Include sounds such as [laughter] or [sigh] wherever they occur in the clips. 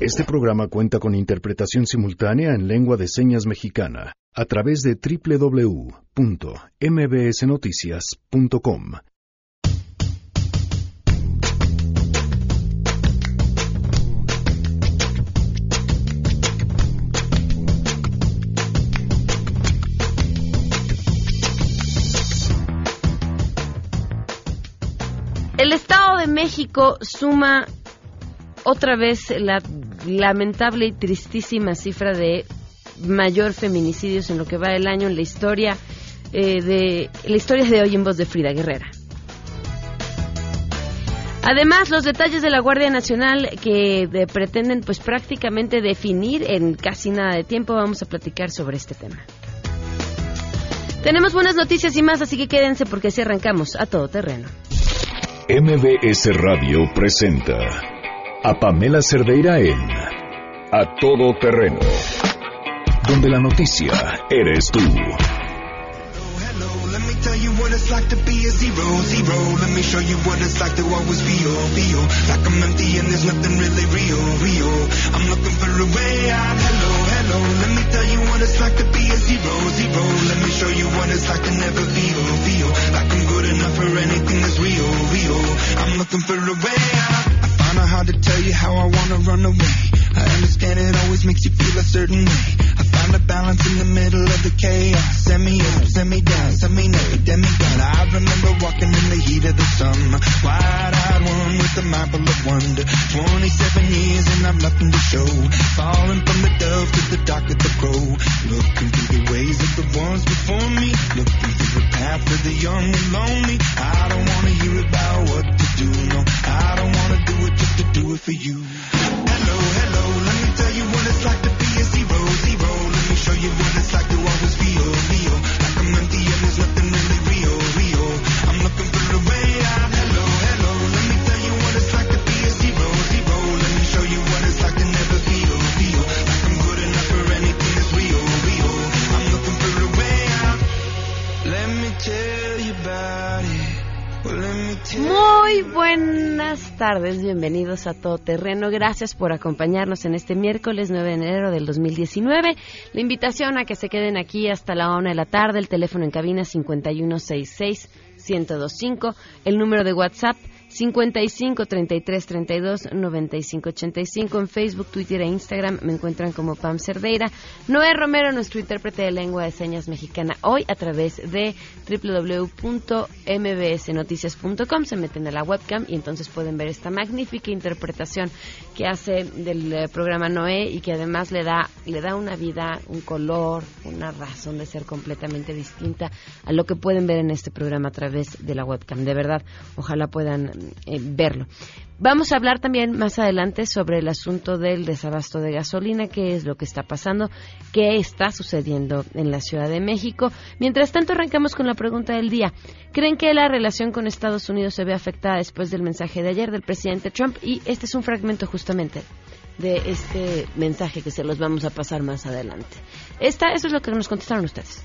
Este programa cuenta con interpretación simultánea en lengua de señas mexicana a través de www.mbsnoticias.com. El Estado de México suma otra vez la lamentable y tristísima cifra de mayor feminicidios en lo que va el año en la historia eh, de la historia de hoy en voz de Frida Guerrera. Además, los detalles de la Guardia Nacional que pretenden pues prácticamente definir en casi nada de tiempo, vamos a platicar sobre este tema. Tenemos buenas noticias y más, así que quédense porque así arrancamos a todo terreno. MBS Radio presenta a Pamela Cerdeira en A Todo Terreno, donde la noticia eres tú. looking for a way. I know how to tell you how I wanna run away. I understand it always makes you feel a certain way. Bienvenidos a Todo Terreno. Gracias por acompañarnos en este miércoles 9 de enero del 2019. La invitación a que se queden aquí hasta la 1 de la tarde, el teléfono en cabina 5166 1025, el número de WhatsApp 55 33 32 95 85 en Facebook, Twitter e Instagram me encuentran como Pam Cerdeira. Noé Romero, nuestro intérprete de lengua de señas mexicana, hoy a través de www.mbsnoticias.com se meten a la webcam y entonces pueden ver esta magnífica interpretación que hace del eh, programa Noé y que además le da le da una vida, un color, una razón de ser completamente distinta a lo que pueden ver en este programa a través de la webcam. De verdad, ojalá puedan eh, verlo. Vamos a hablar también más adelante sobre el asunto del desabasto de gasolina, qué es lo que está pasando, qué está sucediendo en la Ciudad de México. Mientras tanto, arrancamos con la pregunta del día. ¿Creen que la relación con Estados Unidos se ve afectada después del mensaje de ayer del presidente Trump? Y este es un fragmento justamente de este mensaje que se los vamos a pasar más adelante. Esta, eso es lo que nos contestaron ustedes.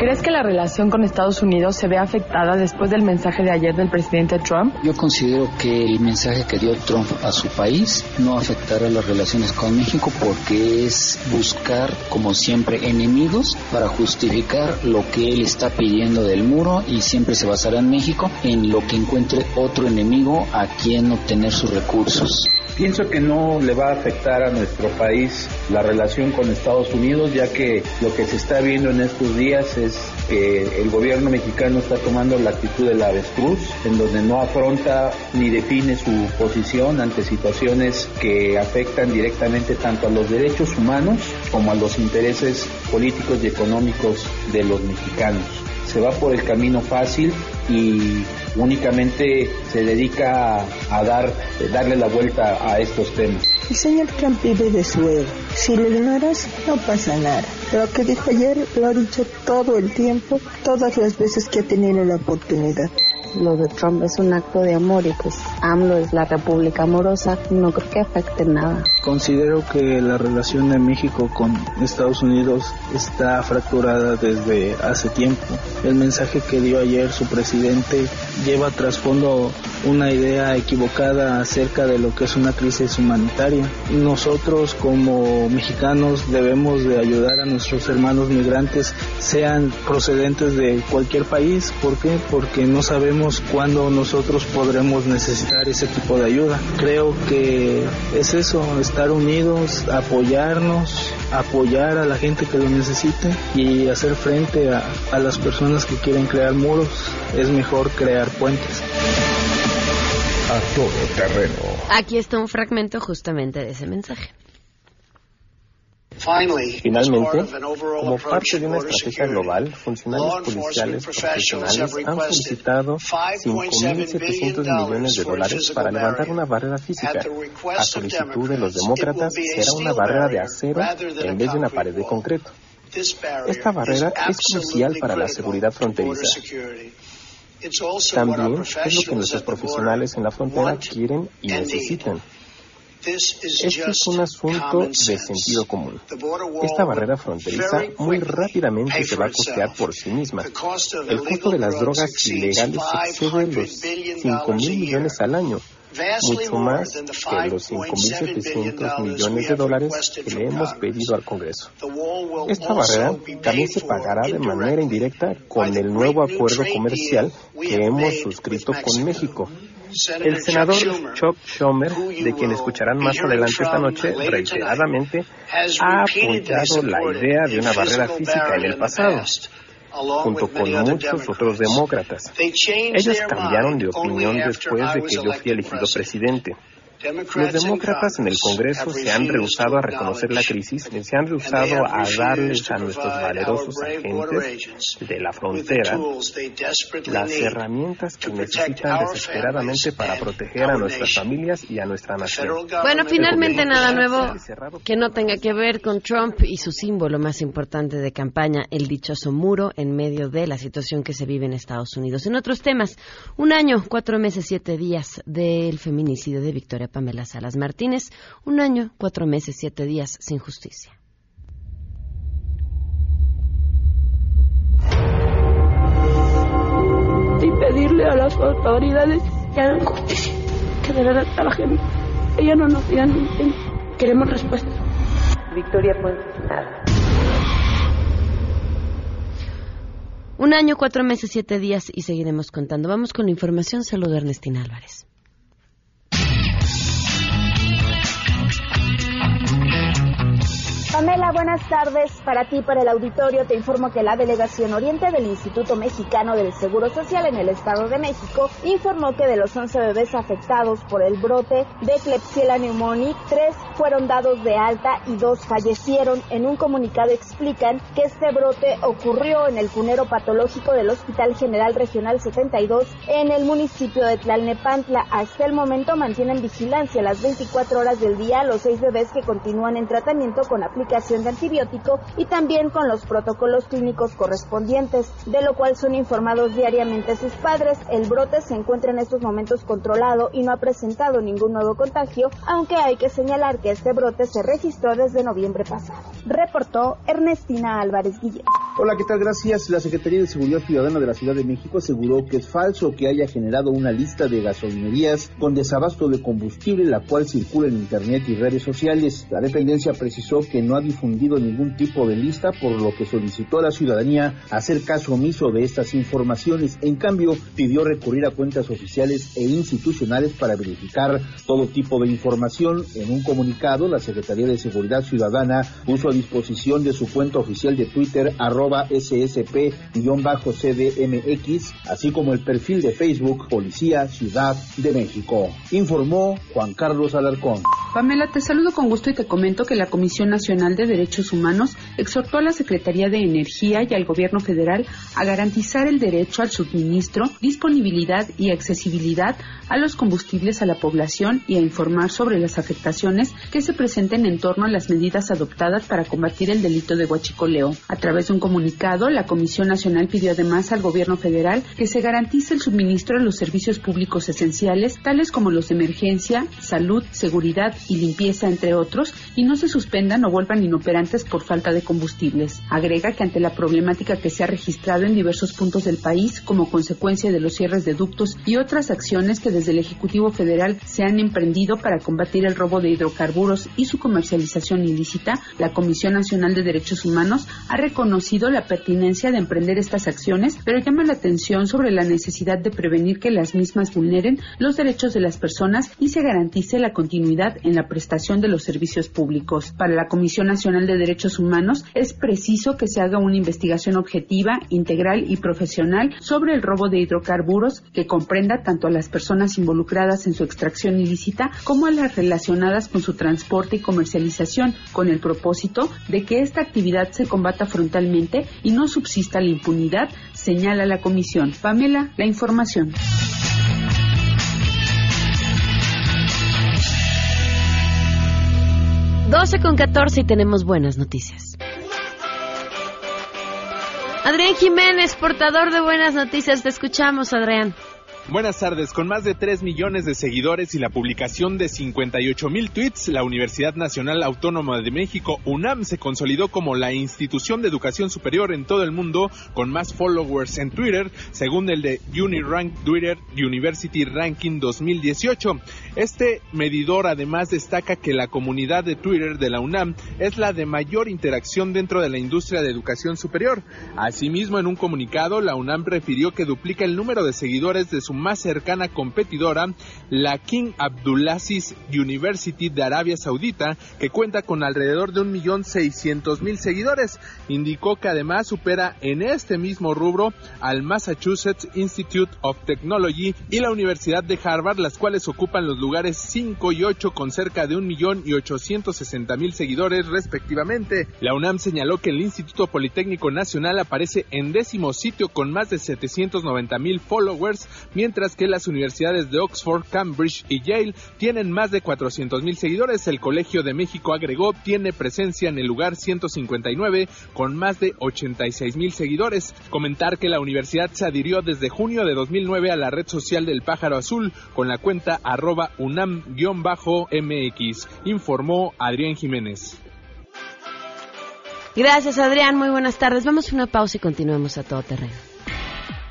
¿Crees que la relación con Estados Unidos se ve afectada después del mensaje de ayer del presidente Trump? Yo considero que el mensaje que dio Trump a su país no afectará las relaciones con México porque es buscar, como siempre, enemigos para justificar lo que él está pidiendo del muro y siempre se basará en México en lo que encuentre otro enemigo a quien obtener sus recursos. Pienso que no le va a afectar a nuestro país la relación con Estados Unidos, ya que lo que se está viendo en estos días es que el gobierno mexicano está tomando la actitud del avestruz, en donde no afronta ni define su posición ante situaciones que afectan directamente tanto a los derechos humanos como a los intereses políticos y económicos de los mexicanos. Se va por el camino fácil y únicamente se dedica a, dar, darle la vuelta a estos temas. El señor Trump vive de su ego. Si lo ignoras, no pasa nada. Lo que dijo ayer lo ha dicho todo el tiempo, todas las veces que ha tenido la oportunidad. Lo de Trump es un acto de amor y pues AMLO es la república amorosa, no creo que afecte nada. Considero que la relación de México con Estados Unidos está fracturada desde hace tiempo. El mensaje que dio ayer su presidente lleva trasfondo una idea equivocada acerca de lo que es una crisis humanitaria. Nosotros como mexicanos debemos de ayudar a nuestros hermanos migrantes, sean procedentes de cualquier país. ¿Por qué? Porque no sabemos cuándo nosotros podremos necesitar ese tipo de ayuda. Creo que es eso, estar unidos, apoyarnos, apoyar a la gente que lo necesite y hacer frente a, a las personas que quieren crear muros. Es mejor crear puentes. A todo terreno. Aquí está un fragmento justamente de ese mensaje. Finalmente, como parte de una estrategia global, funcionarios policiales profesionales han solicitado 5.700 millones de dólares para levantar una barrera física. A solicitud de los demócratas, será una barrera de acero en vez de una pared de concreto. Esta barrera es crucial para la seguridad fronteriza. También es lo que nuestros profesionales en la frontera quieren y necesitan. Este es un asunto de sentido común. Esta barrera fronteriza muy rápidamente se va a costear por sí misma. El costo de las drogas ilegales excede los 5 mil millones al año, mucho más que los 5.700 millones de dólares que le hemos pedido al Congreso. Esta barrera también se pagará de manera indirecta con el nuevo acuerdo comercial que hemos suscrito con México. El senador Chuck Schumer, de quien escucharán más adelante esta noche, reiteradamente ha apoyado la idea de una barrera física en el pasado junto con muchos otros demócratas. Ellos cambiaron de opinión después de que yo fui elegido presidente. Los demócratas en el Congreso se han rehusado a reconocer la crisis, se han rehusado a darles a nuestros valerosos agentes de la frontera las herramientas que necesitan desesperadamente para proteger a nuestras familias y a nuestra nación. Bueno, finalmente nada nuevo que no tenga que ver con Trump y su símbolo más importante de campaña, el dichoso muro en medio de la situación que se vive en Estados Unidos. En otros temas, un año, cuatro meses, siete días del feminicidio de Victoria Pamela Salas Martínez, un año, cuatro meses, siete días sin justicia. Y pedirle a las autoridades que hagan justicia, que de verdad trabajen. Ella no nos digan queremos respuesta. Victoria nada. Un año, cuatro meses, siete días y seguiremos contando. Vamos con la información. Saludo a Ernestina Álvarez. Pamela, buenas tardes. Para ti, para el auditorio, te informo que la Delegación Oriente del Instituto Mexicano del Seguro Social en el Estado de México informó que de los 11 bebés afectados por el brote de Klebsiella pneumoniae, tres fueron dados de alta y dos fallecieron. En un comunicado explican que este brote ocurrió en el cunero patológico del Hospital General Regional 72 en el municipio de Tlalnepantla. Hasta el momento mantienen vigilancia las 24 horas del día los seis bebés que continúan en tratamiento con aplicación de antibiótico y también con los protocolos clínicos correspondientes, de lo cual son informados diariamente sus padres. El brote se encuentra en estos momentos controlado y no ha presentado ningún nuevo contagio, aunque hay que señalar que este brote se registró desde noviembre pasado. Reportó Ernestina Álvarez Guillén. Hola, ¿qué tal? Gracias. La Secretaría de Seguridad Ciudadana de la Ciudad de México aseguró que es falso que haya generado una lista de gasolinerías con desabasto de combustible, la cual circula en Internet y redes sociales. La dependencia precisó que no ha difundido ningún tipo de lista, por lo que solicitó a la ciudadanía hacer caso omiso de estas informaciones. En cambio, pidió recurrir a cuentas oficiales e institucionales para verificar todo tipo de información. En un comunicado, la Secretaría de Seguridad Ciudadana puso a disposición de su cuenta oficial de Twitter, arroba ssp-cdmx, así como el perfil de Facebook Policía Ciudad de México. Informó Juan Carlos Alarcón. Pamela, te saludo con gusto y te comento que la Comisión Nacional de Derechos Humanos exhortó a la Secretaría de Energía y al Gobierno federal a garantizar el derecho al suministro, disponibilidad y accesibilidad a los combustibles a la población y a informar sobre las afectaciones que se presenten en torno a las medidas adoptadas para combatir el delito de huachicoleo. A través de un comunicado, la Comisión Nacional pidió además al Gobierno federal que se garantice el suministro a los servicios públicos esenciales, tales como los de emergencia, salud, seguridad y limpieza, entre otros, y no se suspendan o vuelvan inoperantes por falta de combustibles. Agrega que ante la problemática que se ha registrado en diversos puntos del país como consecuencia de los cierres de ductos y otras acciones que desde el Ejecutivo Federal se han emprendido para combatir el robo de hidrocarburos y su comercialización ilícita, la Comisión Nacional de Derechos Humanos ha reconocido la pertinencia de emprender estas acciones, pero llama la atención sobre la necesidad de prevenir que las mismas vulneren los derechos de las personas y se garantice la continuidad en la prestación de los servicios públicos. Para la Comisión Nacional de Derechos Humanos es preciso que se haga una investigación objetiva, integral y profesional sobre el robo de hidrocarburos que comprenda tanto a las personas involucradas en su extracción ilícita como a las relacionadas con su transporte y comercialización, con el propósito de que esta actividad se combata frontalmente y no subsista la impunidad, señala la Comisión. Pamela, la información. 12 con 14 y tenemos buenas noticias. Adrián Jiménez, portador de buenas noticias. Te escuchamos, Adrián. Buenas tardes. Con más de 3 millones de seguidores y la publicación de 58 mil tweets, la Universidad Nacional Autónoma de México, UNAM, se consolidó como la institución de educación superior en todo el mundo con más followers en Twitter, según el de Unirank Twitter University Ranking 2018. Este medidor además destaca que la comunidad de Twitter de la UNAM es la de mayor interacción dentro de la industria de educación superior. Asimismo, en un comunicado, la UNAM refirió que duplica el número de seguidores de su más cercana competidora, la King Abdulaziz University de Arabia Saudita, que cuenta con alrededor de 1.600.000 seguidores. Indicó que además supera en este mismo rubro al Massachusetts Institute of Technology y la Universidad de Harvard, las cuales ocupan los lugares 5 y 8 con cerca de 1.860.000 seguidores respectivamente. La UNAM señaló que el Instituto Politécnico Nacional aparece en décimo sitio con más de 790.000 followers, mientras que las universidades de Oxford, Cambridge y Yale tienen más de 400.000 seguidores. El Colegio de México agregó tiene presencia en el lugar 159 con más de 86.000 seguidores. Comentar que la universidad se adhirió desde junio de 2009 a la red social del pájaro azul con la cuenta arroba unam-mx, informó Adrián Jiménez. Gracias Adrián, muy buenas tardes. Vamos a una pausa y continuamos a todo terreno.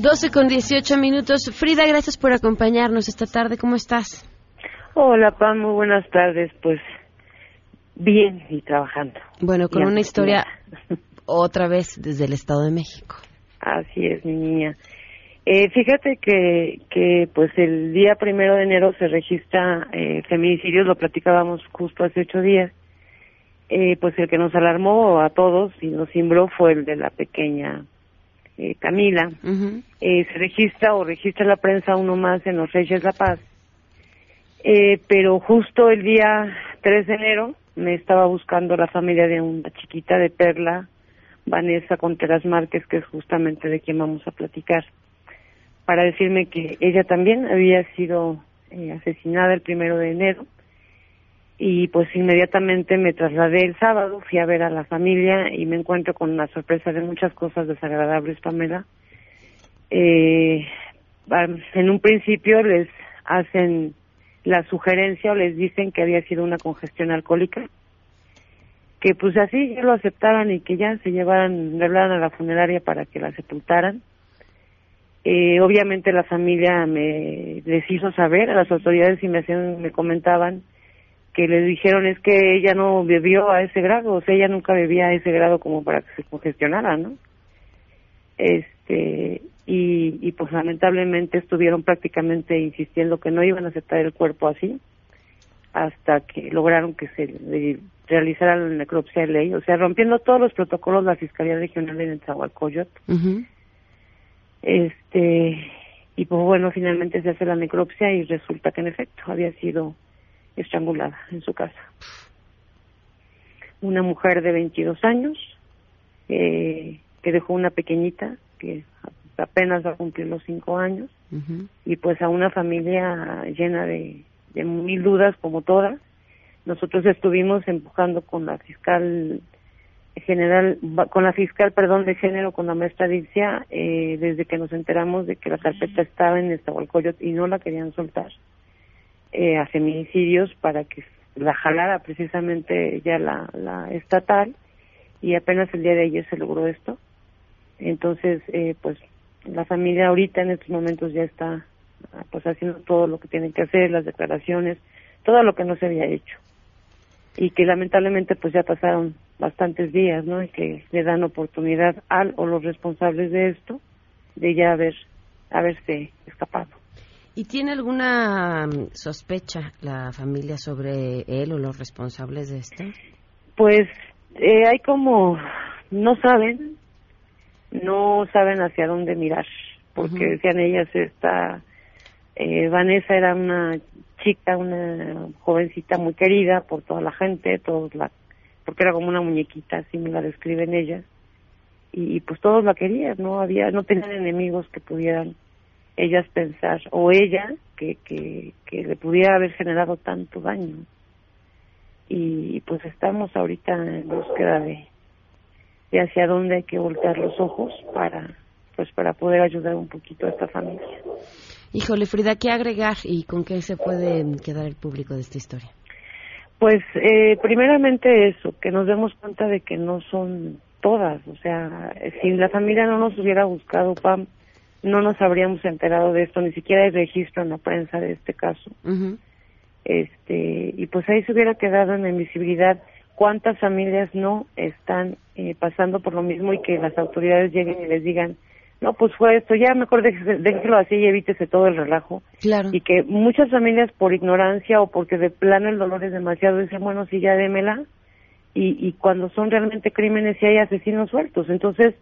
12 con 18 minutos. Frida, gracias por acompañarnos esta tarde. ¿Cómo estás? Hola, Pam, muy buenas tardes. Pues bien y trabajando. Bueno, con una historia otra vez desde el Estado de México. Así es, mi niña. Eh, fíjate que, que pues el día primero de enero se registra eh, feminicidios, lo platicábamos justo hace ocho días. Eh, pues el que nos alarmó a todos y nos cimbró fue el de la pequeña eh, Camila, eh, se registra o registra la prensa uno más en los Reyes La Paz. Eh, pero justo el día 3 de enero me estaba buscando la familia de una chiquita de Perla, Vanessa Contreras Márquez, que es justamente de quien vamos a platicar, para decirme que ella también había sido asesinada el primero de enero y pues inmediatamente me trasladé el sábado, fui a ver a la familia y me encuentro con una sorpresa de muchas cosas desagradables, Pamela. Eh, en un principio les hacen la sugerencia o les dicen que había sido una congestión alcohólica, que pues así ya lo aceptaran y que ya se llevaran, le hablaran a la funeraria para que la sepultaran. Eh, obviamente la familia me les hizo saber, a las autoridades y me, hacían, me comentaban que le dijeron es que ella no bebió a ese grado, o sea, ella nunca bebía a ese grado como para que se congestionara, ¿no? Este, y, y pues lamentablemente estuvieron prácticamente insistiendo que no iban a aceptar el cuerpo así hasta que lograron que se realizara la necropsia de ley, o sea, rompiendo todos los protocolos de la Fiscalía Regional de Nezahualcóyotl. Este, y pues bueno, finalmente se hace la necropsia y resulta que en efecto había sido estrangulada en su casa. Una mujer de 22 años eh, que dejó una pequeñita que apenas va a cumplir los cinco años y pues a una familia llena de, de mil dudas como todas. Nosotros estuvimos empujando con la fiscal general, con la fiscal, perdón, de género, con la maestra Dixia, eh, desde que nos enteramos de que la carpeta estaba en Estahualcoyot y no la querían soltar eh, a feminicidios para que la jalara precisamente ya la, la estatal y apenas el día de ayer se logró esto. Entonces, eh, pues la familia ahorita en estos momentos ya está pues haciendo todo lo que tienen que hacer, las declaraciones, todo lo que no se había hecho. Y que lamentablemente pues ya pasaron bastantes días, ¿no? Y que le dan oportunidad al o los responsables de esto de ya haber haberse escapado. ¿Y tiene alguna mm, sospecha la familia sobre él o los responsables de esto? Pues eh, hay como, no saben, no saben hacia dónde mirar, porque decían ellas, esta eh, Vanessa era una chica, una jovencita muy querida por toda la gente, todos la, porque era como una muñequita, así me la describen ellas, y, pues todos la querían, no había, no tenían enemigos que pudieran ellas pensar, o ella que, que, que le pudiera haber generado tanto daño. Y pues estamos ahorita en búsqueda de, de hacia dónde hay que voltear los ojos para pues para poder ayudar un poquito a esta familia. Híjole, Frida, ¿qué agregar y con qué se puede quedar el público de esta historia? Pues eh, primeramente eso, que nos demos cuenta de que no son todas, o sea, si la familia no nos hubiera buscado, Pam, no nos habríamos enterado de esto, ni siquiera hay registro en la prensa de este caso. Este, y pues ahí se hubiera quedado en la invisibilidad cuántas familias no están eh, pasando por lo mismo y que las autoridades lleguen y les digan, no, pues fue esto, ya mejor déjelo así y evítese todo el relajo. Claro. Y que muchas familias por ignorancia o porque de plano el dolor es demasiado dicen, bueno, sí, ya démela. Y, y cuando son realmente crímenes y hay asesinos sueltos. Entonces,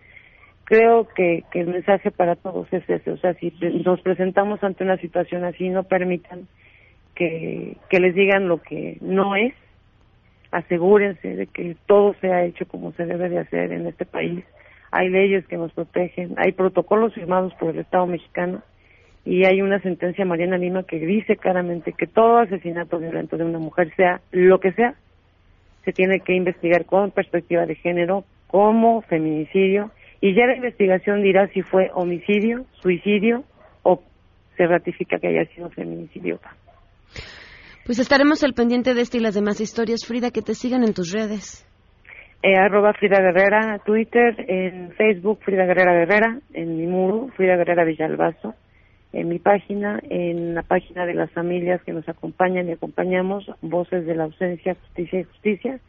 creo que, que el mensaje para todos es ese. O sea, si nos presentamos ante una situación así, no permitan que, que les digan lo que no es asegúrense de que todo sea hecho como se debe de hacer en este país. Hay leyes que nos protegen, hay protocolos firmados por el Estado mexicano y hay una sentencia Mariana Lima que dice claramente que todo asesinato violento de una mujer, sea lo que sea, se tiene que investigar con perspectiva de género como feminicidio y ya la investigación dirá si fue homicidio, suicidio o se ratifica que haya sido feminicidio. Pues estaremos al pendiente de esta y las demás historias. Frida, que te sigan en tus redes. Eh, arroba Frida Guerrera, Twitter, en Facebook Frida Guerrera Guerrera, en mi muro Frida Guerrera Villalbazo, en mi página, en la página de las familias que nos acompañan y acompañamos, Voces de la Ausencia, Justicia y Justicia.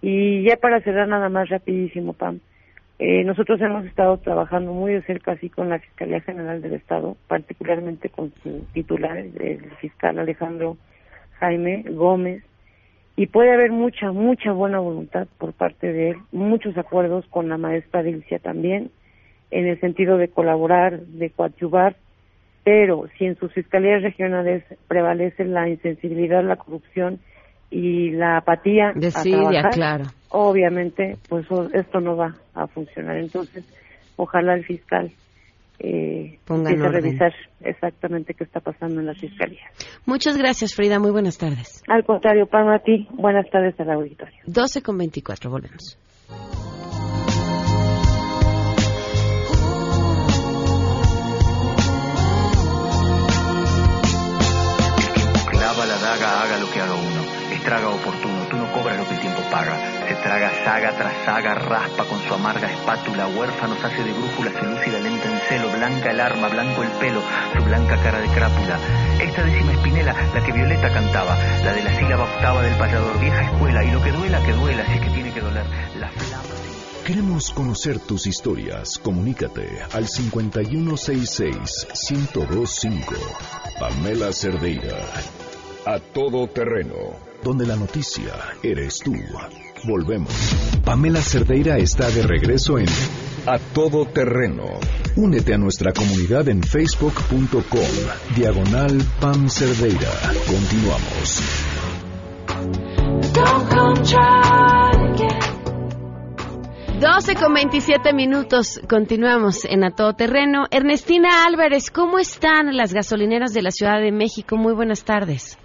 Y ya para cerrar nada más rapidísimo, Pam, eh, nosotros hemos estado trabajando muy de cerca así con la Fiscalía General del Estado, particularmente con su titular, el fiscal Alejandro Jaime Gómez, y puede haber mucha, mucha buena voluntad por parte de él, muchos acuerdos con la maestra Dilcia también, en el sentido de colaborar, de coadyuvar, pero si en sus fiscalías regionales prevalece la insensibilidad, la corrupción y la apatía a claro. Obviamente, pues esto no va a funcionar. Entonces, ojalá el fiscal eh, a revisar exactamente qué está pasando en la fiscalía. Muchas gracias, Frida. Muy buenas tardes. Al contrario, para a ti. Buenas tardes al auditorio. 12 con 24. Volvemos. Clava la daga, haga lo que haga uno. Estraga oportuno. Tú no cobras lo que el tiempo paga traga saga tras saga, raspa con su amarga espátula, huérfanos hace de brújula, se lúcida lenta en celo blanca el arma, blanco el pelo, su blanca cara de crápula. Esta décima espinela, la que Violeta cantaba, la de la sílaba octava del payador, vieja escuela, y lo que duela, que duela, si es que tiene que doler, la flama. Queremos conocer tus historias. Comunícate al 5166-1025. Pamela Cerdeira. A todo terreno. Donde la noticia eres tú. Volvemos. Pamela Cerdeira está de regreso en A Todo Terreno. Únete a nuestra comunidad en facebook.com. Diagonal Pam Cerdeira. Continuamos. 12 con 27 minutos. Continuamos en A Todo Terreno. Ernestina Álvarez, ¿cómo están las gasolineras de la Ciudad de México? Muy buenas tardes.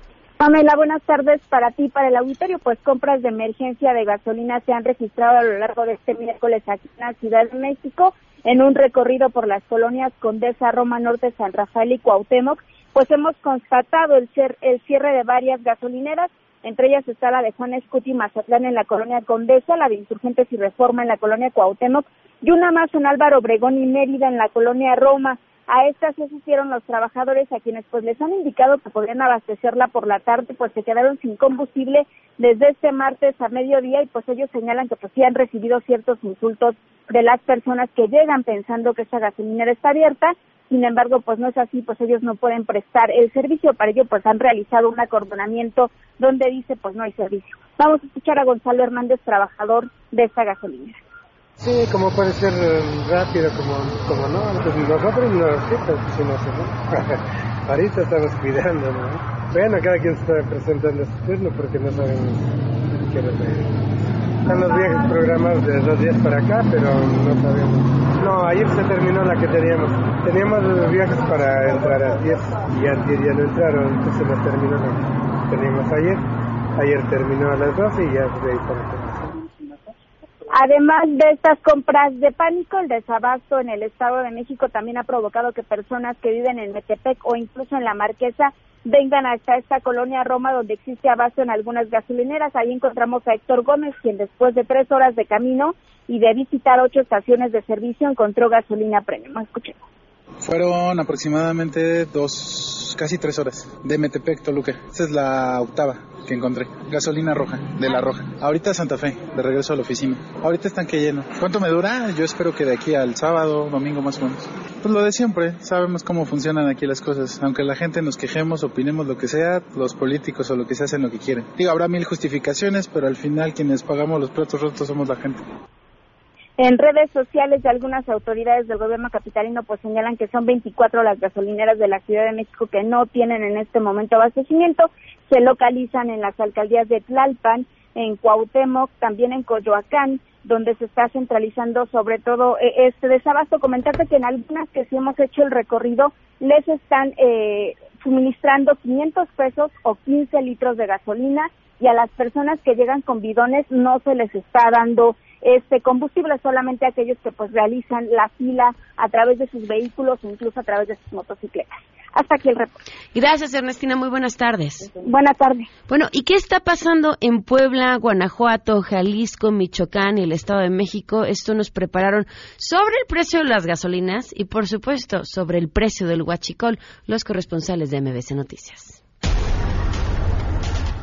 Pamela, buenas tardes para ti, para el auditorio. Pues compras de emergencia de gasolina se han registrado a lo largo de este miércoles aquí en la Ciudad de México en un recorrido por las colonias Condesa, Roma Norte, San Rafael y Cuauhtémoc. Pues hemos constatado el, el cierre de varias gasolineras entre ellas está la de Juan Escuti Mazatlán en la colonia Condesa, la de Insurgentes y Reforma en la colonia Cuauhtémoc y una más en Álvaro Obregón y Mérida en la colonia Roma. A estas se asistieron los trabajadores a quienes pues les han indicado que podrían abastecerla por la tarde, pues se quedaron sin combustible desde este martes a mediodía y pues ellos señalan que pues sí han recibido ciertos insultos de las personas que llegan pensando que esa gasolinera está abierta sin embargo, pues no es así, pues ellos no pueden prestar el servicio, para ello pues han realizado un acordonamiento donde dice pues no hay servicio. Vamos a escuchar a Gonzalo Hernández, trabajador de esta gasolinera. Sí, como puede ser eh, rápido, como, como no, pues nosotros no, si no se [laughs] Ahorita estamos cuidando, ¿no? Bueno, cada quien se está presentando su turno porque no sabemos qué Están los viajes programados de dos días para acá, pero no sabemos no, ayer se terminó la que teníamos. Teníamos viajes para entrar a 10 y ayer ya no entraron, entonces nos terminó la que teníamos ayer. Ayer terminó a las 12 y ya de ahí para Además de estas compras de pánico, el desabasto en el Estado de México también ha provocado que personas que viven en Metepec o incluso en La Marquesa vengan hasta esta colonia Roma donde existe abasto en algunas gasolineras. Ahí encontramos a Héctor Gómez, quien después de tres horas de camino y de visitar ocho estaciones de servicio encontró gasolina premium. Escuchemos. Fueron aproximadamente dos, casi tres horas de Metepec, Toluca. Esta es la octava que encontré. Gasolina roja, de la roja. Ahorita Santa Fe, de regreso a la oficina. Ahorita están que lleno. ¿Cuánto me dura? Yo espero que de aquí al sábado, domingo más o menos. Pues lo de siempre, sabemos cómo funcionan aquí las cosas. Aunque la gente nos quejemos, opinemos lo que sea, los políticos o lo que se hacen lo que quieren. Digo, habrá mil justificaciones, pero al final quienes pagamos los platos rotos somos la gente. En redes sociales de algunas autoridades del gobierno capitalino pues señalan que son 24 las gasolineras de la Ciudad de México que no tienen en este momento abastecimiento. Se localizan en las alcaldías de Tlalpan, en Cuauhtémoc, también en Coyoacán, donde se está centralizando sobre todo eh, este desabasto. Comentarte que en algunas que sí hemos hecho el recorrido les están eh, suministrando 500 pesos o 15 litros de gasolina y a las personas que llegan con bidones no se les está dando este combustible solamente aquellos que pues realizan la fila a través de sus vehículos o incluso a través de sus motocicletas. Hasta aquí el reporte. Gracias, Ernestina. Muy buenas tardes. Buenas tardes. Bueno, ¿y qué está pasando en Puebla, Guanajuato, Jalisco, Michoacán y el Estado de México? Esto nos prepararon sobre el precio de las gasolinas y, por supuesto, sobre el precio del huachicol, los corresponsales de MBC Noticias.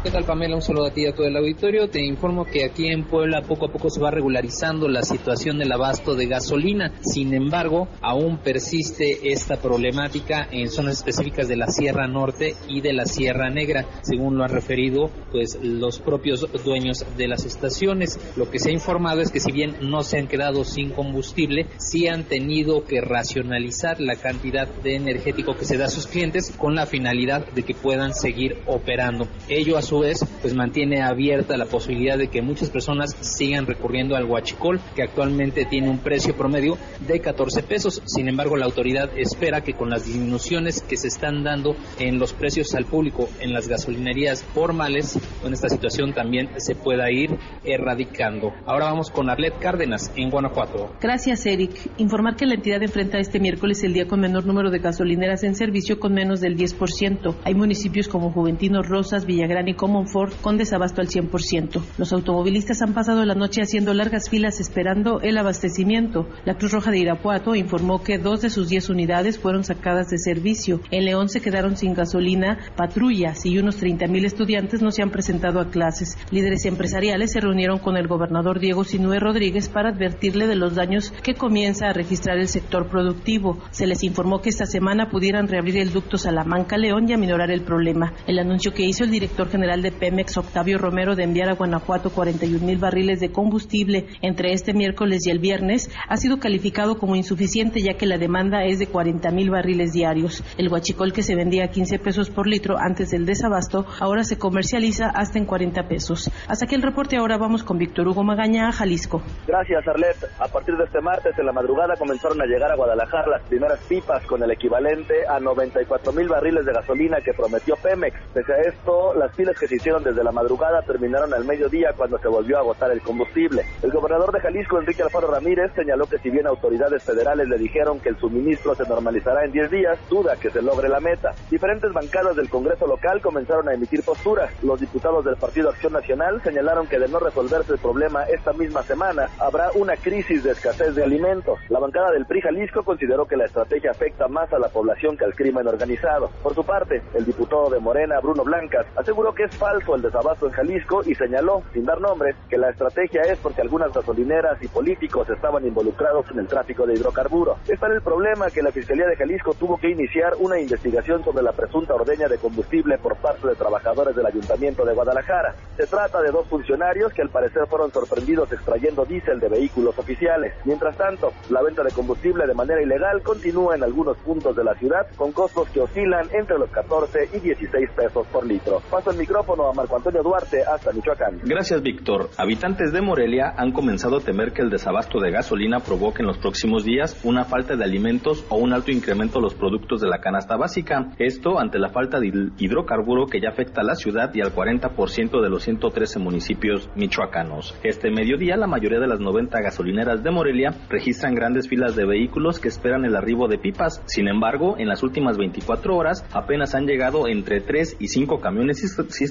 ¿Qué tal Pamela? Un saludo a ti y a todo el auditorio. Te informo que aquí en Puebla poco a poco se va regularizando la situación del abasto de gasolina. Sin embargo, aún persiste esta problemática en zonas específicas de la Sierra Norte y de la Sierra Negra, según lo han referido pues los propios dueños de las estaciones. Lo que se ha informado es que si bien no se han quedado sin combustible, sí han tenido que racionalizar la cantidad de energético que se da a sus clientes con la finalidad de que puedan seguir operando. Ello a su vez, pues mantiene abierta la posibilidad de que muchas personas sigan recurriendo al huachicol, que actualmente tiene un precio promedio de 14 pesos. Sin embargo, la autoridad espera que con las disminuciones que se están dando en los precios al público en las gasolinerías formales, con esta situación también se pueda ir erradicando. Ahora vamos con Arlet Cárdenas en Guanajuato. Gracias, Eric. Informar que la entidad enfrenta este miércoles el día con menor número de gasolineras en servicio con menos del 10%. Hay municipios como Juventino Rosas, Villagrán y Common Ford con desabasto al 100%. Los automovilistas han pasado la noche haciendo largas filas esperando el abastecimiento. La Cruz Roja de Irapuato informó que dos de sus 10 unidades fueron sacadas de servicio. En León se quedaron sin gasolina patrullas y unos 30 mil estudiantes no se han presentado a clases. Líderes empresariales se reunieron con el gobernador Diego Sinue Rodríguez para advertirle de los daños que comienza a registrar el sector productivo. Se les informó que esta semana pudieran reabrir el ducto Salamanca-León y aminorar el problema. El anuncio que hizo el director general de Pemex, Octavio Romero, de enviar a Guanajuato 41 mil barriles de combustible entre este miércoles y el viernes, ha sido calificado como insuficiente ya que la demanda es de 40 mil barriles diarios. El guachicol que se vendía a 15 pesos por litro antes del desabasto ahora se comercializa hasta en 40 pesos. Hasta aquí el reporte. Ahora vamos con Víctor Hugo Magaña, Jalisco. Gracias, Arlet. A partir de este martes, en la madrugada, comenzaron a llegar a Guadalajara las primeras pipas con el equivalente a 94 mil barriles de gasolina que prometió Pemex. Pese a esto, las filas que se hicieron desde la madrugada terminaron al mediodía cuando se volvió a agotar el combustible. El gobernador de Jalisco, Enrique Alfaro Ramírez, señaló que si bien autoridades federales le dijeron que el suministro se normalizará en 10 días, duda que se logre la meta. Diferentes bancadas del Congreso local comenzaron a emitir posturas. Los diputados del Partido Acción Nacional señalaron que de no resolverse el problema esta misma semana, habrá una crisis de escasez de alimentos. La bancada del PRI Jalisco consideró que la estrategia afecta más a la población que al crimen organizado. Por su parte, el diputado de Morena, Bruno Blancas, aseguró que es falso el desabasto en Jalisco y señaló, sin dar nombres, que la estrategia es porque algunas gasolineras y políticos estaban involucrados en el tráfico de hidrocarburos. Está el problema que la Fiscalía de Jalisco tuvo que iniciar una investigación sobre la presunta ordeña de combustible por parte de trabajadores del Ayuntamiento de Guadalajara. Se trata de dos funcionarios que al parecer fueron sorprendidos extrayendo diésel de vehículos oficiales. Mientras tanto, la venta de combustible de manera ilegal continúa en algunos puntos de la ciudad con costos que oscilan entre los 14 y 16 pesos por litro. Paso el micrófono a Marco Antonio Duarte hasta Michoacán. Gracias, Víctor. Habitantes de Morelia han comenzado a temer que el desabasto de gasolina provoque en los próximos días una falta de alimentos o un alto incremento de los productos de la canasta básica. Esto ante la falta de hidrocarburo que ya afecta a la ciudad y al 40% de los 113 municipios michoacanos. Este mediodía, la mayoría de las 90 gasolineras de Morelia registran grandes filas de vehículos que esperan el arribo de pipas. Sin embargo, en las últimas 24 horas apenas han llegado entre 3 y 5 camiones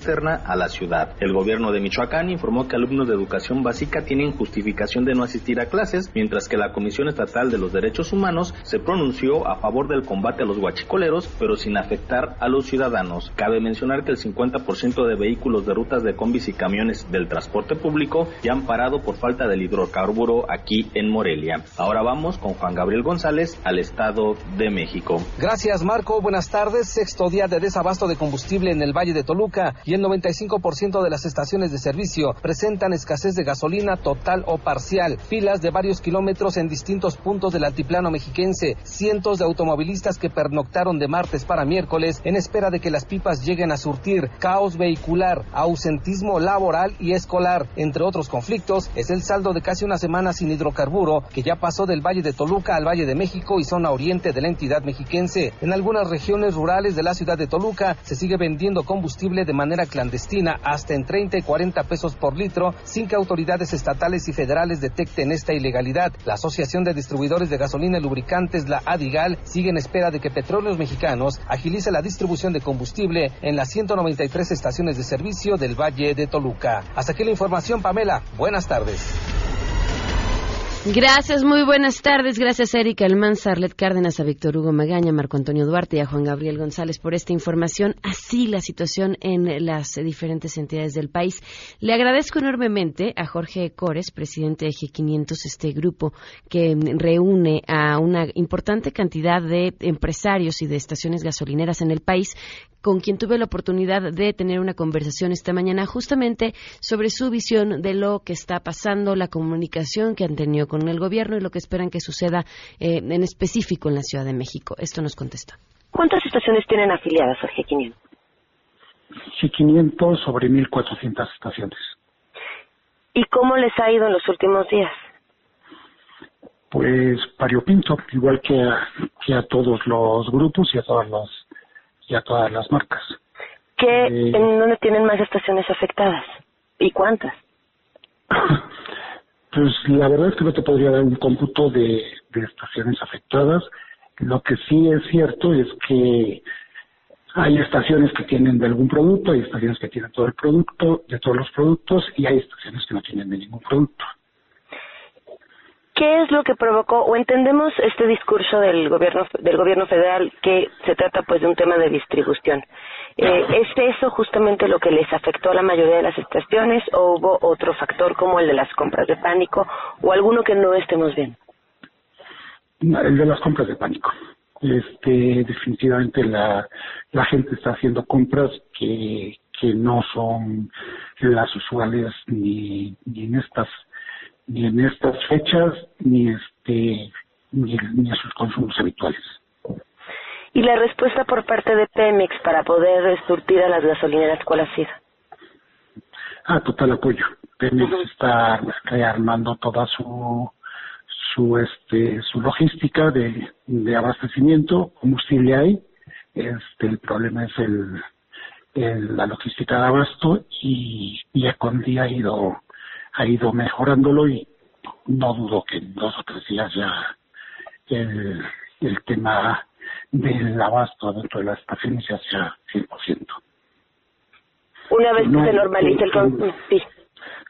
a la ciudad. El gobierno de Michoacán informó que alumnos de educación básica tienen justificación de no asistir a clases, mientras que la Comisión Estatal de los Derechos Humanos se pronunció a favor del combate a los guachicoleros, pero sin afectar a los ciudadanos. Cabe mencionar que el 50% de vehículos de rutas de combis y camiones del transporte público ya han parado por falta del hidrocarburo aquí en Morelia. Ahora vamos con Juan Gabriel González al Estado de México. Gracias, Marco. Buenas tardes. Sexto día de desabasto de combustible en el Valle de Toluca y el 95% de las estaciones de servicio presentan escasez de gasolina total o parcial. Filas de varios kilómetros en distintos puntos del altiplano mexiquense. Cientos de automovilistas que pernoctaron de martes para miércoles en espera de que las pipas lleguen a surtir. Caos vehicular, ausentismo laboral y escolar, entre otros conflictos, es el saldo de casi una semana sin hidrocarburo que ya pasó del Valle de Toluca al Valle de México y zona oriente de la entidad mexiquense. En algunas regiones rurales de la ciudad de Toluca se sigue vendiendo combustible de manera clandestina hasta en 30 y 40 pesos por litro sin que autoridades estatales y federales detecten esta ilegalidad. La Asociación de Distribuidores de Gasolina y Lubricantes, la ADIGAL, sigue en espera de que Petróleos Mexicanos agilice la distribución de combustible en las 193 estaciones de servicio del Valle de Toluca. Hasta aquí la información, Pamela. Buenas tardes. Gracias, muy buenas tardes. Gracias a Erika Almanza, Arlet Cárdenas, a Víctor Hugo Magaña, Marco Antonio Duarte y a Juan Gabriel González por esta información. Así la situación en las diferentes entidades del país. Le agradezco enormemente a Jorge Cores, presidente de G500, este grupo que reúne a una importante cantidad de empresarios y de estaciones gasolineras en el país con quien tuve la oportunidad de tener una conversación esta mañana justamente sobre su visión de lo que está pasando, la comunicación que han tenido con el gobierno y lo que esperan que suceda eh, en específico en la Ciudad de México. Esto nos contesta. ¿Cuántas estaciones tienen afiliadas al G500? G500 sobre 1.400 estaciones. ¿Y cómo les ha ido en los últimos días? Pues variopinto, igual que que a todos los grupos y a todas las y a todas las marcas. ¿Qué, eh, ¿En dónde tienen más estaciones afectadas? ¿Y cuántas? [laughs] Pues la verdad es que no te podría dar un cómputo de, estaciones afectadas. Lo que sí es cierto es que hay estaciones que tienen de algún producto, hay estaciones que tienen todo el producto, de todos los productos, y hay estaciones que no tienen de ningún producto. ¿Qué es lo que provocó o entendemos este discurso del gobierno del gobierno federal que se trata pues de un tema de distribución? Eh, ¿Es eso justamente lo que les afectó a la mayoría de las estaciones o hubo otro factor como el de las compras de pánico o alguno que no estemos viendo? El de las compras de pánico. Este, definitivamente la, la gente está haciendo compras que, que no son las usuales ni, ni en estas ni en estas fechas ni este ni, ni a sus consumos habituales. ¿Y la respuesta por parte de Pemex para poder surtir a las gasolineras cuál ha sido? Ah, total apoyo. Pemex está armando toda su su este su logística de, de abastecimiento, combustible hay, este el problema es el, el la logística de abasto y, y con día ha ido ha ido mejorándolo y no dudo que en dos o tres días ya el, el tema del abasto dentro de las estaciones ya sea 100%. Una vez que se normalice el consumo, sí.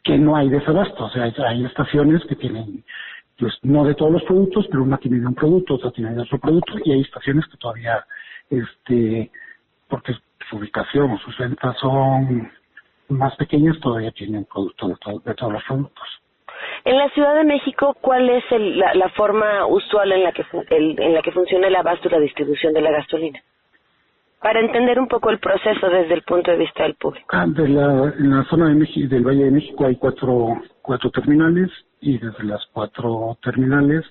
Que no hay desabasto, o sea, hay estaciones que tienen, pues no de todos los productos, pero una tiene de un producto, otra tiene de otro producto, y hay estaciones que todavía, este, porque su ubicación o sus ventas son más pequeñas todavía tienen productos de, todos los productos. En la Ciudad de México, ¿cuál es la, forma usual en la que en la que funciona el abasto y la distribución de la gasolina? Para entender un poco el proceso desde el punto de vista del público. Ah, de la, en la zona de México, del Valle de México hay cuatro, cuatro terminales y desde las cuatro terminales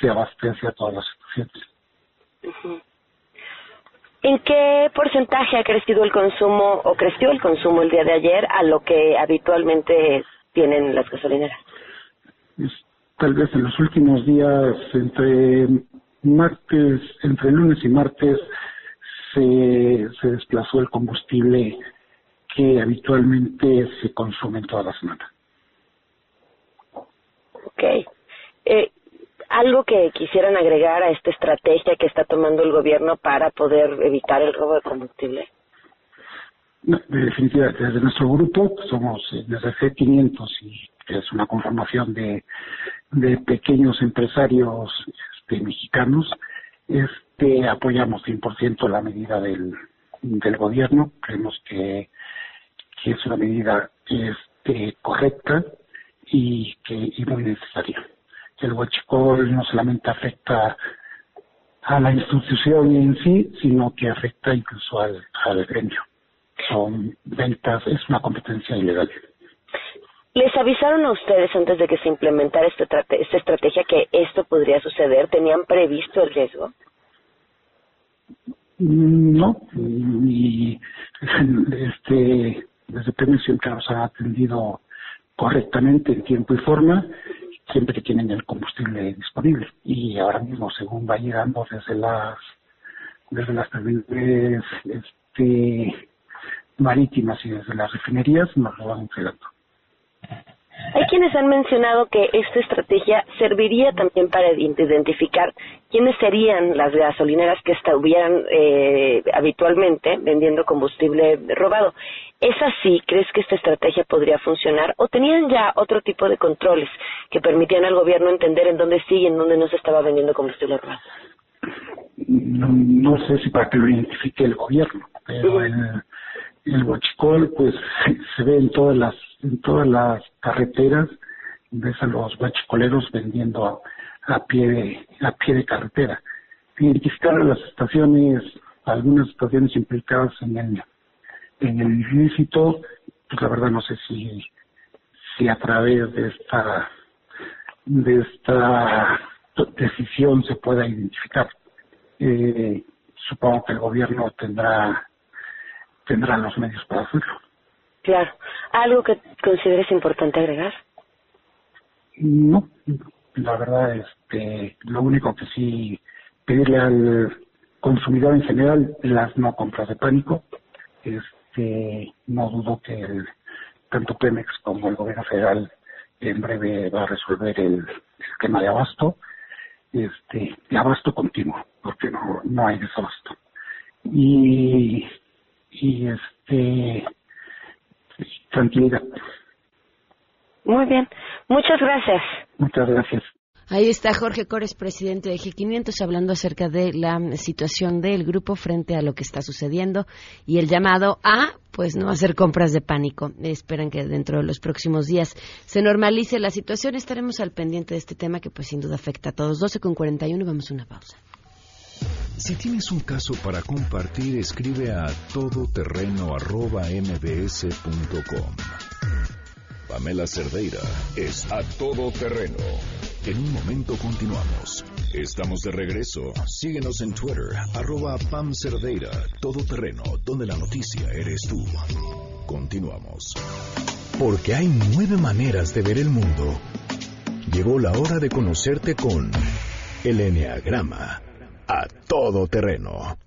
se abastece a todas las estaciones. ¿En qué porcentaje ha crecido el consumo o creció el consumo el día de ayer a lo que habitualmente tienen las gasolineras? tal vez en los últimos días, entre martes, entre lunes y martes, se, se desplazó el combustible que habitualmente se consume en toda la semana. Ok. Eh, ¿Algo que quisieran agregar a esta estrategia que está tomando el gobierno para poder evitar el robo de combustible? No, definitivamente, desde nuestro grupo somos eh, desde G500 y es una conformación de, de pequeños empresarios este, mexicanos, este, apoyamos 100% la medida del, del gobierno, creemos que, que es una medida este, correcta y, que, y muy necesaria el huachicol no solamente afecta a la institución en sí, sino que afecta incluso al, al gremio. Son ventas, es una competencia ilegal. ¿Les avisaron a ustedes antes de que se implementara esta, esta estrategia que esto podría suceder? ¿Tenían previsto el riesgo? No, y este, desde PEMES siempre nos ha atendido correctamente en tiempo y forma siempre que tienen el combustible disponible. Y ahora mismo, según va llegando desde las desde las terminales este, marítimas y desde las refinerías, nos lo van entregando. Hay quienes han mencionado que esta estrategia serviría también para identificar quiénes serían las gasolineras que estuvieran eh, habitualmente vendiendo combustible robado. ¿Es así? ¿Crees que esta estrategia podría funcionar? ¿O tenían ya otro tipo de controles que permitían al gobierno entender en dónde sí y en dónde no se estaba vendiendo combustible robado? No, sé si para que lo identifique el gobierno, pero el, el huachicol pues [laughs] se ve en todas las en todas las carreteras ves a los huachicoleros vendiendo a, pie de a pie de carretera identificar las estaciones algunas estaciones implicadas en el en el ilícito pues la verdad no sé si si a través de esta de esta decisión se pueda identificar eh, supongo que el gobierno tendrá tendrán los medios para hacerlo. Claro. ¿Algo que consideres importante agregar? No, la verdad, este, lo único que sí pedirle al consumidor en general las no compras de pánico. Este, no dudo que el, tanto Pemex como el gobierno federal en breve va a resolver el esquema de abasto, este, abasto continuo, porque no, no hay desabasto y, y este tranquilidad. Muy bien, muchas gracias. Muchas gracias. Ahí está Jorge Cores, presidente de G500, hablando acerca de la situación del grupo frente a lo que está sucediendo y el llamado a, pues, no hacer compras de pánico. Esperan que dentro de los próximos días se normalice la situación. Estaremos al pendiente de este tema que, pues, sin duda afecta a todos. 12 con 41, vamos a una pausa. Si tienes un caso para compartir, escribe a todoterreno.mbs.com. Pamela Cerdeira es a todo terreno. En un momento continuamos. Estamos de regreso. Síguenos en Twitter, arroba Pam Cerdeira, todo terreno, donde la noticia eres tú. Continuamos. Porque hay nueve maneras de ver el mundo. Llegó la hora de conocerte con el Enneagrama a todo terreno.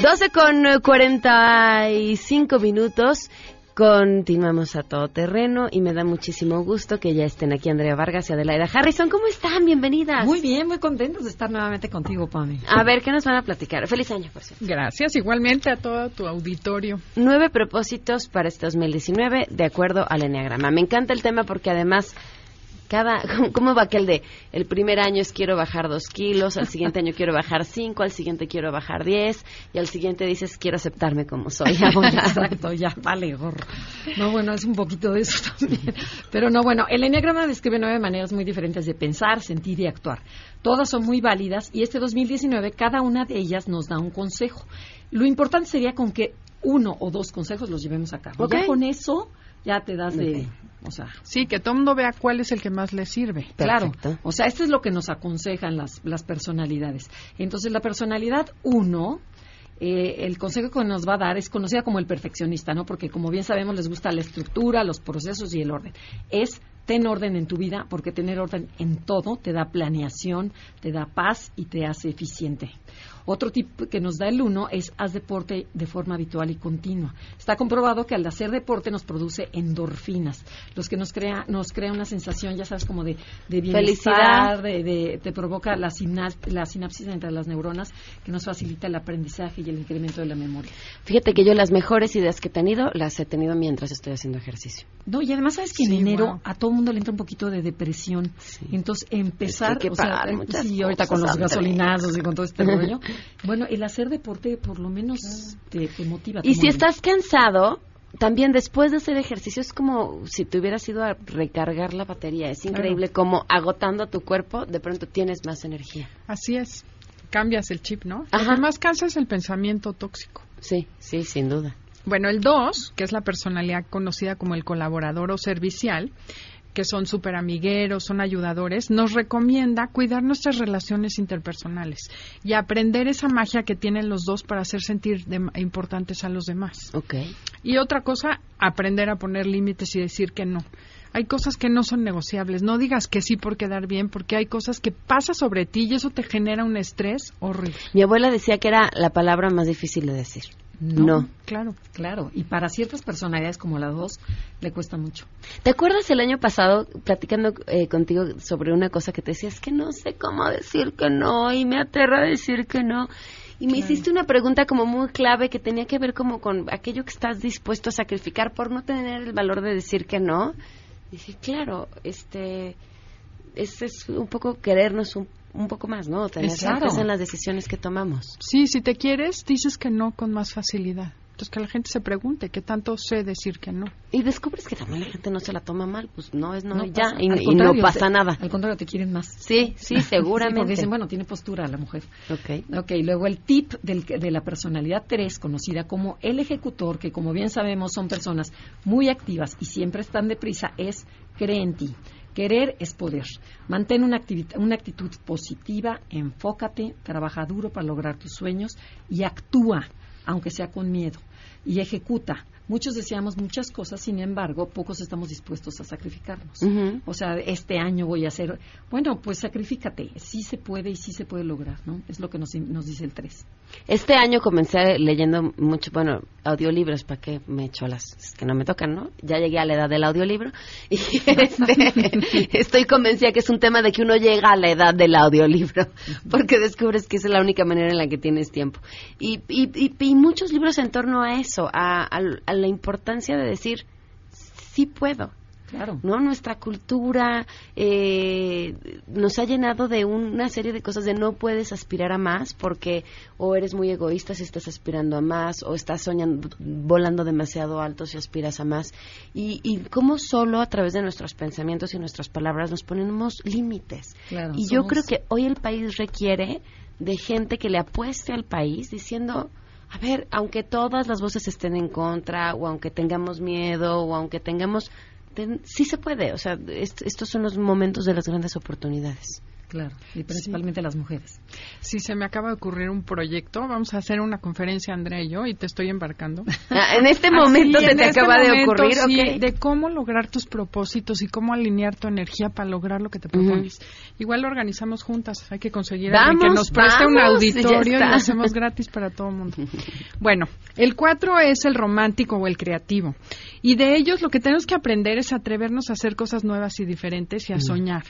12 con 45 minutos. Continuamos a todo terreno y me da muchísimo gusto que ya estén aquí Andrea Vargas y Adelaida Harrison. ¿Cómo están? Bienvenidas. Muy bien, muy contentos de estar nuevamente contigo, Pami. A ver, ¿qué nos van a platicar? Feliz año, por cierto. Gracias, igualmente a todo tu auditorio. Nueve propósitos para este 2019 de acuerdo al Enneagrama. Me encanta el tema porque además cada, [laughs] ¿cómo va aquel de, el primer año es quiero bajar dos kilos, al siguiente año quiero bajar cinco, al siguiente quiero bajar diez, y al siguiente dices quiero aceptarme como soy. [laughs] Exacto, ya, vale, gorro. No, bueno, es un poquito de eso también. Pero no, bueno, el Enneagrama describe nueve maneras muy diferentes de pensar, sentir y actuar. Todas son muy válidas y este 2019 cada una de ellas nos da un consejo. Lo importante sería con que uno o dos consejos los llevemos a cabo. Ya con eso ya te das de... O sea, sí, que todo mundo vea cuál es el que más le sirve. Claro. O sea, esto es lo que nos aconsejan las, las personalidades. Entonces, la personalidad uno, eh, el consejo que nos va a dar es conocida como el perfeccionista, ¿no? Porque como bien sabemos les gusta la estructura, los procesos y el orden. Es ten orden en tu vida porque tener orden en todo te da planeación, te da paz y te hace eficiente. Otro tip que nos da el uno es haz deporte de forma habitual y continua. Está comprobado que al hacer deporte nos produce endorfinas, los que nos crea, nos crea una sensación, ya sabes, como de, de bienestar, de, te provoca la, la sinapsis entre las neuronas que nos facilita el aprendizaje y el incremento de la memoria. Fíjate que yo las mejores ideas que he tenido las he tenido mientras estoy haciendo ejercicio. No, y además sabes que en enero a todo mundo le entra un poquito de depresión. Entonces, empezar, que sí, ahorita con los gasolinazos y con todo este [laughs] rollo, Bueno, el hacer deporte por lo menos te, motiva. Y si estás cansado, también después de hacer ejercicio es como si te hubieras ido a recargar la batería. Es increíble como agotando tu cuerpo, de pronto tienes más energía. Así es. Cambias el chip, ¿no? Lo que más cansa es el pensamiento tóxico. Sí, sí, sin duda. Bueno, el 2, que es la personalidad conocida como el colaborador o servicial, que son súper amigueros, son ayudadores, nos recomienda cuidar nuestras relaciones interpersonales y aprender esa magia que tienen los dos para hacer sentir importantes a los demás. Okay. Y otra cosa, aprender a poner límites y decir que no. Hay cosas que no son negociables. No digas que sí por quedar bien, porque hay cosas que pasa sobre ti y eso te genera un estrés horrible. Mi abuela decía que era la palabra más difícil de decir. No, Claro, claro. Y para ciertas personalidades como las dos, le cuesta mucho. ¿Te acuerdas el año pasado, platicando eh, contigo sobre una cosa que te decía, es que no sé cómo decir que no y me aterra decir que no? Y me hiciste una pregunta como muy clave que tenía que ver como con aquello que estás dispuesto a sacrificar por no tener el valor de decir que no. dije, claro, este, este es un poco querernos un un poco más, ¿no? Tener en las decisiones que tomamos. Sí, si te quieres, dices que no con más facilidad. Entonces, que la gente se pregunte qué tanto sé decir que no. Y descubres que también la gente no se la toma mal, pues no es no, ya, y, no pasa nada. Al contrario, te quieren más. Sí, [laughs] sí, seguramente. porque dicen, bueno, tiene postura la mujer. Ok. Ok, luego el tip del, de la personalidad 3, conocida como el ejecutor, que como bien sabemos son personas muy activas y siempre están deprisa, es cree en ti. Querer es poder. Mantén una, actitud positiva, enfócate, trabaja duro para lograr tus sueños y actúa, aunque sea con miedo. y ejecuta. Muchos deseamos muchas cosas, sin embargo, pocos estamos dispuestos a sacrificarnos. O sea, este año voy a hacer, bueno, pues sacrifícate, sí se puede y sí se puede lograr, ¿no? Es lo que nos, nos dice el 3. Este año comencé leyendo mucho, bueno, audiolibros, ¿para qué me echo las es que no me tocan, no? Ya llegué a la edad del audiolibro y [laughs] este, [laughs] estoy convencida que es un tema de que uno llega a la edad del audiolibro, porque descubres que esa es la única manera en la que tienes tiempo. Y, y, y, y muchos libros en torno a eso, a, a, a la importancia de decir, sí puedo. Claro. ¿no? Nuestra cultura eh, nos ha llenado de una serie de cosas de no puedes aspirar a más porque o eres muy egoísta si estás aspirando a más o estás soñando, volando demasiado alto si aspiras a más. Y, y cómo solo a través de nuestros pensamientos y nuestras palabras nos ponemos límites. Claro, y yo creo que hoy el país requiere de gente que le apueste al país diciendo, a ver, aunque todas las voces estén en contra, o aunque tengamos miedo, o aunque tengamos... ten- sí se puede, o sea, est- estos son los momentos de las grandes oportunidades. Claro, y principalmente las mujeres. Si se me acaba de ocurrir un proyecto, vamos a hacer una conferencia, Andrea y yo, y te estoy embarcando. [laughs] Ah, en este Así, momento se te este acaba de ocurrir, sí, de cómo lograr tus propósitos y cómo alinear tu energía para lograr lo que te propones. Igual lo organizamos juntas, hay que conseguir que nos preste un vamos, auditorio y lo hacemos gratis para todo el mundo. [laughs] Bueno, el cuatro es el romántico o el creativo. Y de ellos lo que tenemos que aprender es atrevernos a hacer cosas nuevas y diferentes y a soñar.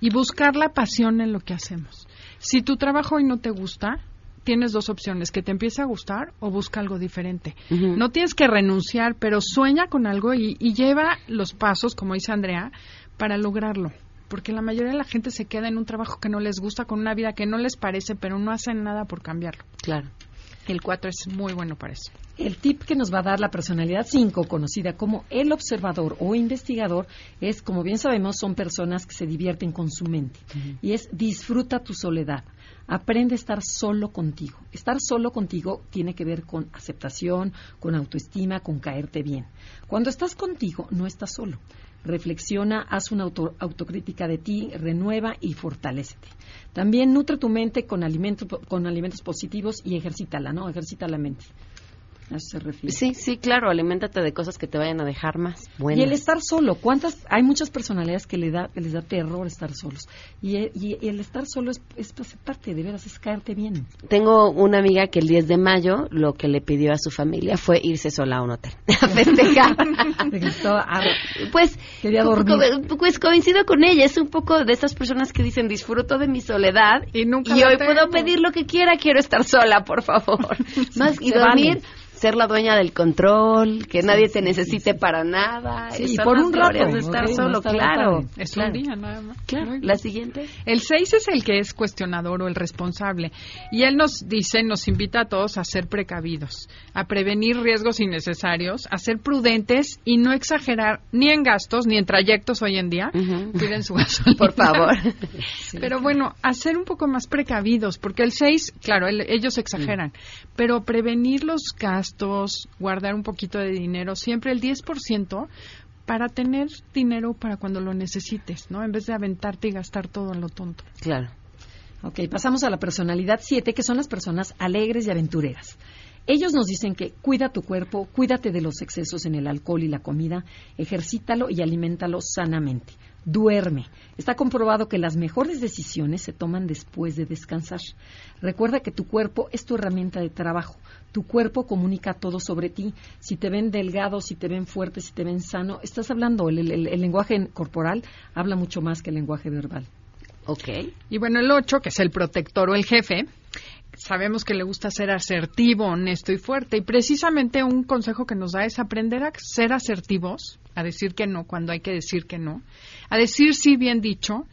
Y buscar la pasión en lo que hacemos. Si tu trabajo hoy no te gusta, tienes dos opciones, que te empiece a gustar o busca algo diferente. No tienes que renunciar, pero sueña con algo y, y lleva los pasos, como dice Andrea, para lograrlo. Porque la mayoría de la gente se queda en un trabajo que no les gusta, con una vida que no les parece, pero no hacen nada por cambiarlo. Claro. El 4 es muy bueno para eso. El tip que nos va a dar la personalidad 5, conocida como el observador o investigador, es, como bien sabemos, son personas que se divierten con su mente. Y es disfruta tu soledad. Aprende a estar solo contigo. Estar solo contigo tiene que ver con aceptación, con autoestima, con caerte bien. Cuando estás contigo, no estás solo. Reflexiona, haz una auto- autocrítica de ti, renueva y fortalécete. También nutre tu mente con alimentos, con alimentos positivos y ejercítala, ¿no? Ejercita la mente. A eso se refiere. Sí, sí, claro, aliméntate de cosas que te vayan a dejar más buenas. Y el estar solo, ¿cuántas? Hay muchas personalidades que, le da, les da terror estar solos. Y, e- y el estar solo es, es aceptarte, de veras, es caerte bien. Tengo una amiga que el 10 de mayo lo que le pidió a su familia fue irse sola a un hotel [laughs] a festejar. pues, Quería dormir. co- pues coincido con ella, es un poco de estas personas que dicen disfruto de mi soledad y, nunca hoy la puedo tengo". pedir lo que quiera, quiero estar sola, por favor. [laughs] Más y dormir, vale. Ser la dueña del control, que nadie te necesite para nada. Sí, por un rato, de estar solo, claro. Es claro. un día nada más. Claro, la siguiente. El 6 es el que es cuestionador o el responsable. Y él nos dice, nos invita a todos a ser precavidos, a prevenir riesgos innecesarios, a ser prudentes y no exagerar ni en gastos ni en trayectos hoy en día. Cuiden su [laughs] gasolina. Por favor. [laughs] Pero bueno, a ser un poco más precavidos, porque el 6, claro, el- ellos exageran, pero prevenir los gastos, guardar un poquito de dinero, siempre el 10% para tener dinero para cuando lo necesites, ¿no? En vez de aventarte y gastar todo a lo tonto. Claro. Ok, pasamos a la personalidad 7, que son las personas alegres y aventureras. Ellos nos dicen que cuida tu cuerpo, cuídate de los excesos en el alcohol y la comida, ejercítalo y aliméntalo sanamente. Duerme. Está comprobado que las mejores decisiones se toman después de descansar. Recuerda que tu cuerpo es tu herramienta de trabajo. Tu cuerpo comunica todo sobre ti. Si te ven delgado, si te ven fuerte, si te ven sano, estás hablando, el, el- el lenguaje corporal habla mucho más que el lenguaje verbal. Ok. Y bueno, el 8, que es el protector o el jefe, sabemos que le gusta ser asertivo, honesto y fuerte. Y precisamente un consejo que nos da es aprender a ser asertivos, a decir que no cuando hay que decir que no, a decir sí bien dicho.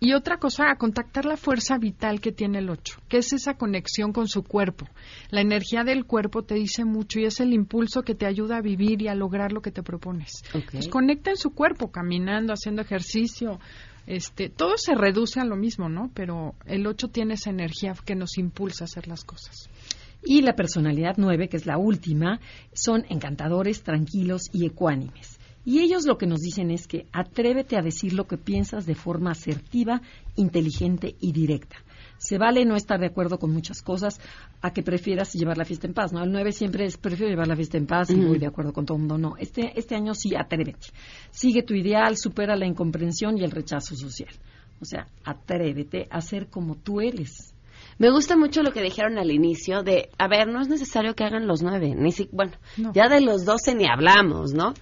Y otra cosa, a contactar la fuerza vital que tiene el 8, que es esa conexión con su cuerpo. La energía del cuerpo te dice mucho y es el impulso que te ayuda a vivir y a lograr lo que te propones. Pues conecta en su cuerpo, caminando, haciendo ejercicio. Este, todo se reduce a lo mismo, ¿no? Pero el 8 tiene esa energía que nos impulsa a hacer las cosas. Y la personalidad 9, que es la última, son encantadores, tranquilos y ecuánimes. Y ellos lo que nos dicen es que atrévete a decir lo que piensas de forma asertiva, inteligente y directa. Se vale no estar de acuerdo con muchas cosas a que prefieras llevar la fiesta en paz, ¿no? El 9 siempre es prefiero llevar la fiesta en paz y Ujú. voy de acuerdo con todo el mundo. No, este, este año sí atrévete. Sigue tu ideal, supera la incomprensión y el rechazo social. O sea, atrévete a ser como tú eres. Me gusta mucho lo que dijeron al inicio de, a ver, no es necesario que hagan los nueve, ni si, bueno, No. ya de los doce ni hablamos, ¿no?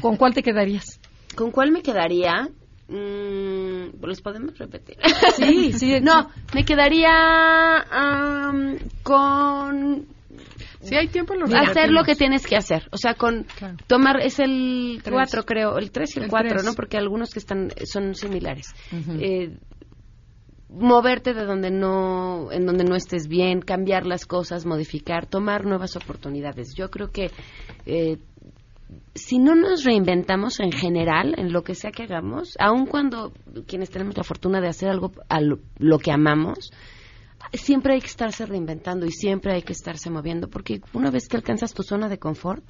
¿Con cuál te quedarías? ¿Con cuál me quedaría? Mm, ¿Los podemos repetir? Sí, sí. [laughs] No, me quedaría am, con Si hay tiempo, lo hacer repetimos. lo que tienes que hacer. O sea, con tomar, es el Tres. 4 creo, el 3 y el El 4, tres. ¿no? Porque algunos que están son similares. Eh, moverte de donde no, en donde no estés bien, cambiar las cosas, modificar, tomar nuevas oportunidades. Yo creo que eh, si no nos reinventamos en general en lo que sea que hagamos, aun cuando quienes tenemos la fortuna de hacer algo a lo, que amamos, siempre hay que estarse reinventando y siempre hay que estarse moviendo, porque una vez que alcanzas tu zona de confort,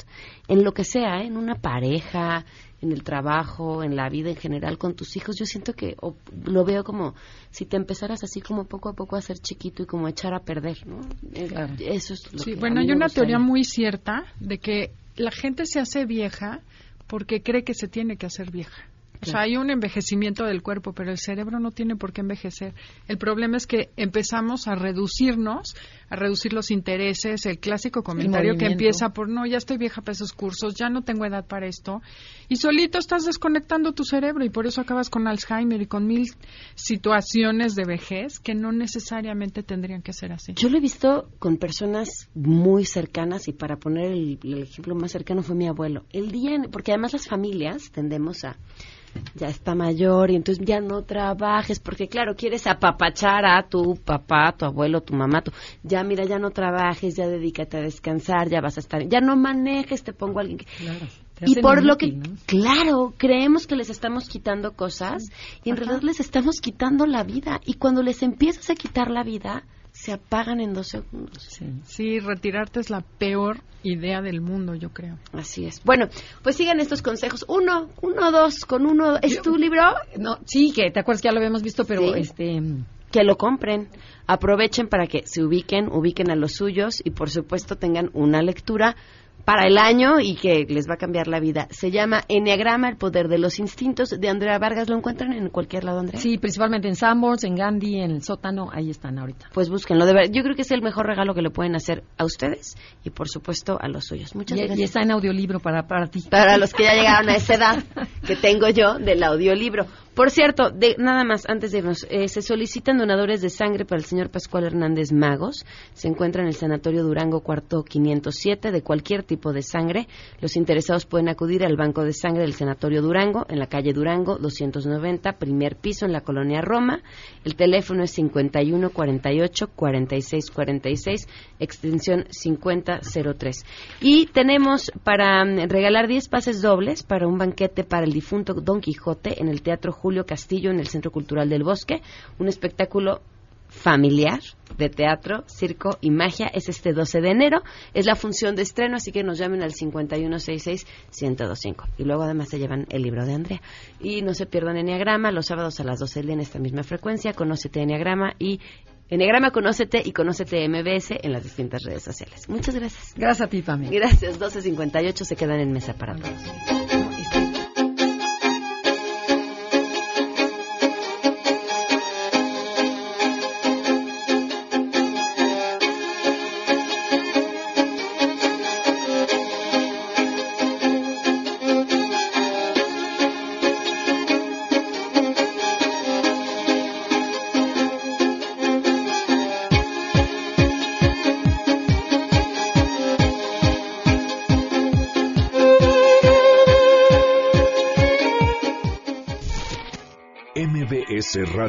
en lo que sea, ¿eh? en una pareja, en el trabajo, en la vida en general, con tus hijos, yo siento que o, lo veo como si te empezaras así como poco a poco a ser chiquito y como a echar a perder, ¿no? Eh, Eso es lo Sí, que bueno, hay una teoría muy cierta de que la gente se hace vieja porque cree que se tiene que hacer vieja. O sea, hay un envejecimiento del cuerpo, pero el cerebro no tiene por qué envejecer. El problema es que empezamos a reducirnos, a reducir los intereses, el clásico comentario que empieza por, no, ya estoy vieja para esos cursos, ya no tengo edad para esto, y solito estás desconectando tu cerebro y por eso acabas con Alzheimer y con mil situaciones de vejez que no necesariamente tendrían que ser así. Yo lo he visto con personas muy cercanas y para poner el, el ejemplo más cercano fue mi abuelo. El día, en- porque además las familias tendemos a ya está mayor y entonces ya no trabajes porque claro quieres apapachar a tu papá, tu abuelo, tu mamá, tu, ya mira ya no trabajes, ya dedícate a descansar, ya vas a estar, ya no manejes, te pongo a alguien que y por lo que, claro, creemos que les estamos quitando cosas y en Ajá. realidad les estamos quitando la vida. Y cuando les empiezas a quitar la vida, se apagan en dos segundos. Sí, retirarte es la peor idea del mundo, yo creo. Así es. Bueno, pues sigan estos consejos. Uno, uno, dos, con uno. ¿Es tu libro? No, sí, que te acuerdas que ya lo habíamos visto, pero Sí. este Que lo compren. Aprovechen para que se ubiquen, ubiquen a los suyos y por supuesto tengan una lectura para el año y que les va a cambiar la vida. Se llama Enneagrama, el poder de los instintos, de Andrea Vargas. ¿Lo encuentran en cualquier lado, Andrea? Sí, principalmente en Sanborns, en Gandhi, en el sótano, ahí están ahorita. Pues búsquenlo. De verdad. Yo creo que es el mejor regalo que le pueden hacer a ustedes y, por supuesto, a los suyos. Muchas Y, gracias. y está en audiolibro para, para ti. Para los que ya llegaron a esa edad que tengo yo del audiolibro. Por cierto, de, nada más, antes de irnos, eh, se solicitan donadores de sangre para el señor Pascual Hernández Magos. Se encuentra en el Sanatorio Durango, cuarto 507, de cualquier tipo de sangre. Los interesados pueden acudir al Banco de Sangre del Sanatorio Durango, en la calle Durango, 290, primer piso, en la colonia Roma. El teléfono es 5148-4646, extensión 5003. Y tenemos para mm, regalar 10 pases dobles para un banquete para el difunto Don Quijote en el Teatro Julio Castillo en el Centro Cultural del Bosque, un espectáculo familiar de teatro, circo y magia. Es este 12 de enero. Es la función de estreno, así que nos llamen al 5166-1025. Y luego además se llevan el libro de Andrea. Y no se pierdan Enneagrama los sábados a las 12 del día en esta misma frecuencia. Conócete Enneagrama y Enneagrama Conócete y Conócete MBS en las distintas redes sociales. Muchas gracias. Gracias a ti, Pamela. Gracias. 12.58 se quedan en mesa para todos.